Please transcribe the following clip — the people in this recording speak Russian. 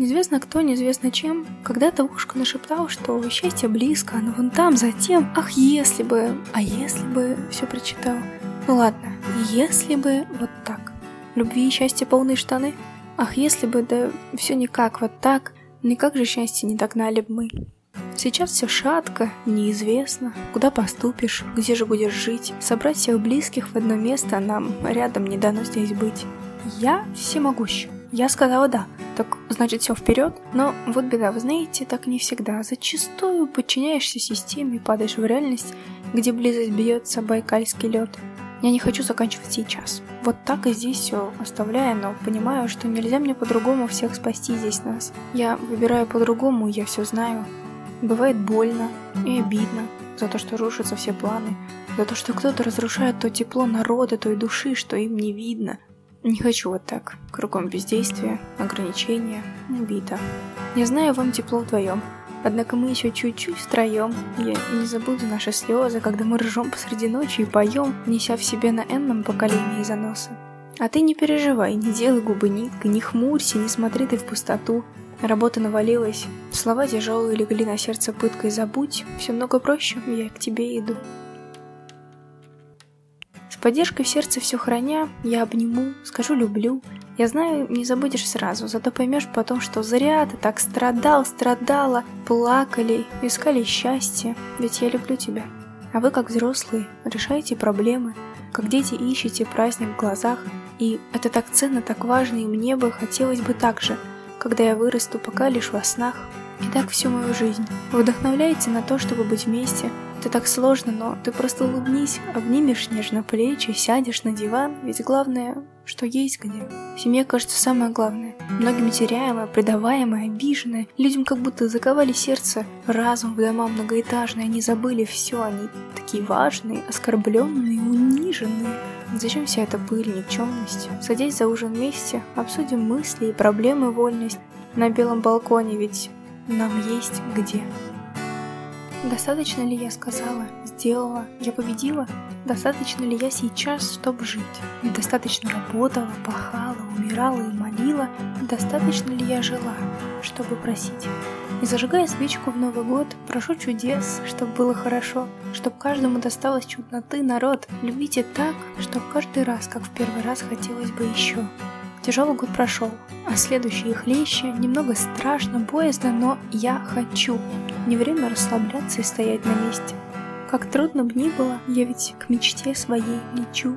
Неизвестно кто, неизвестно чем, когда-то ушко нашептал, что счастье близко, оно вон там, затем. Ах, если бы, а если бы, все прочитал. Ну ладно, если бы вот так. Любви и счастья полные штаны. Ах, если бы, да все никак вот так, никак же счастье не догнали бы мы. Сейчас все шатко, неизвестно, куда поступишь, где же будешь жить. Собрать всех близких в одно место нам рядом не дано здесь быть. Я всемогущ. Я сказала да, так значит все вперед. Но вот беда, вы знаете, так не всегда. Зачастую подчиняешься системе и падаешь в реальность, где близость бьется байкальский лед. Я не хочу заканчивать сейчас. Вот так и здесь все оставляю, но понимаю, что нельзя мне по-другому всех спасти здесь нас. Я выбираю по-другому, я все знаю. Бывает больно и обидно за то, что рушатся все планы, за то, что кто-то разрушает то тепло народа, той души, что им не видно. Не хочу вот так. Кругом бездействия, ограничения, обида. Я знаю, вам тепло вдвоем. Однако мы еще чуть-чуть втроем. Я не забуду наши слезы, когда мы ржем посреди ночи и поем, неся в себе на энном поколении заносы. А ты не переживай, не делай губы ниткой, не хмурься, не смотри ты в пустоту. Работа навалилась, слова тяжелые легли на сердце пыткой «Забудь, все много проще, я к тебе иду». Поддержкой в сердце все храня, я обниму, скажу «люблю». Я знаю, не забудешь сразу, зато поймешь потом, что зря ты так страдал, страдала, плакали, искали счастье, ведь я люблю тебя. А вы, как взрослые, решаете проблемы, как дети ищете праздник в глазах, и это так ценно, так важно, и мне бы хотелось бы так же – когда я вырасту, пока лишь во снах. И так всю мою жизнь. Вы вдохновляете на то, чтобы быть вместе. Это так сложно, но ты просто улыбнись, обнимешь нежно плечи, сядешь на диван, ведь главное, что есть где. Семья, кажется, самое главное. Многими теряемое, предаваемое, обиженное. Людям как будто заковали сердце, разум в дома многоэтажные, они забыли все, они такие важные, оскорбленные, униженные. Зачем вся эта пыль, никчемность? Садись за ужин вместе, обсудим мысли и проблемы вольность на белом балконе, ведь нам есть где. Достаточно ли я сказала, сделала, я победила? Достаточно ли я сейчас, чтобы жить? Достаточно работала, пахала, умирала и молила? Достаточно ли я жила, чтобы просить? И зажигая свечку в Новый год, прошу чудес, чтобы было хорошо, чтобы каждому досталось чудноты, народ. Любите так, чтобы каждый раз, как в первый раз, хотелось бы еще. Тяжелый год прошел, а следующие хлеще, немного страшно, боязно, но я хочу. Не время расслабляться и стоять на месте. Как трудно бы ни было, я ведь к мечте своей лечу.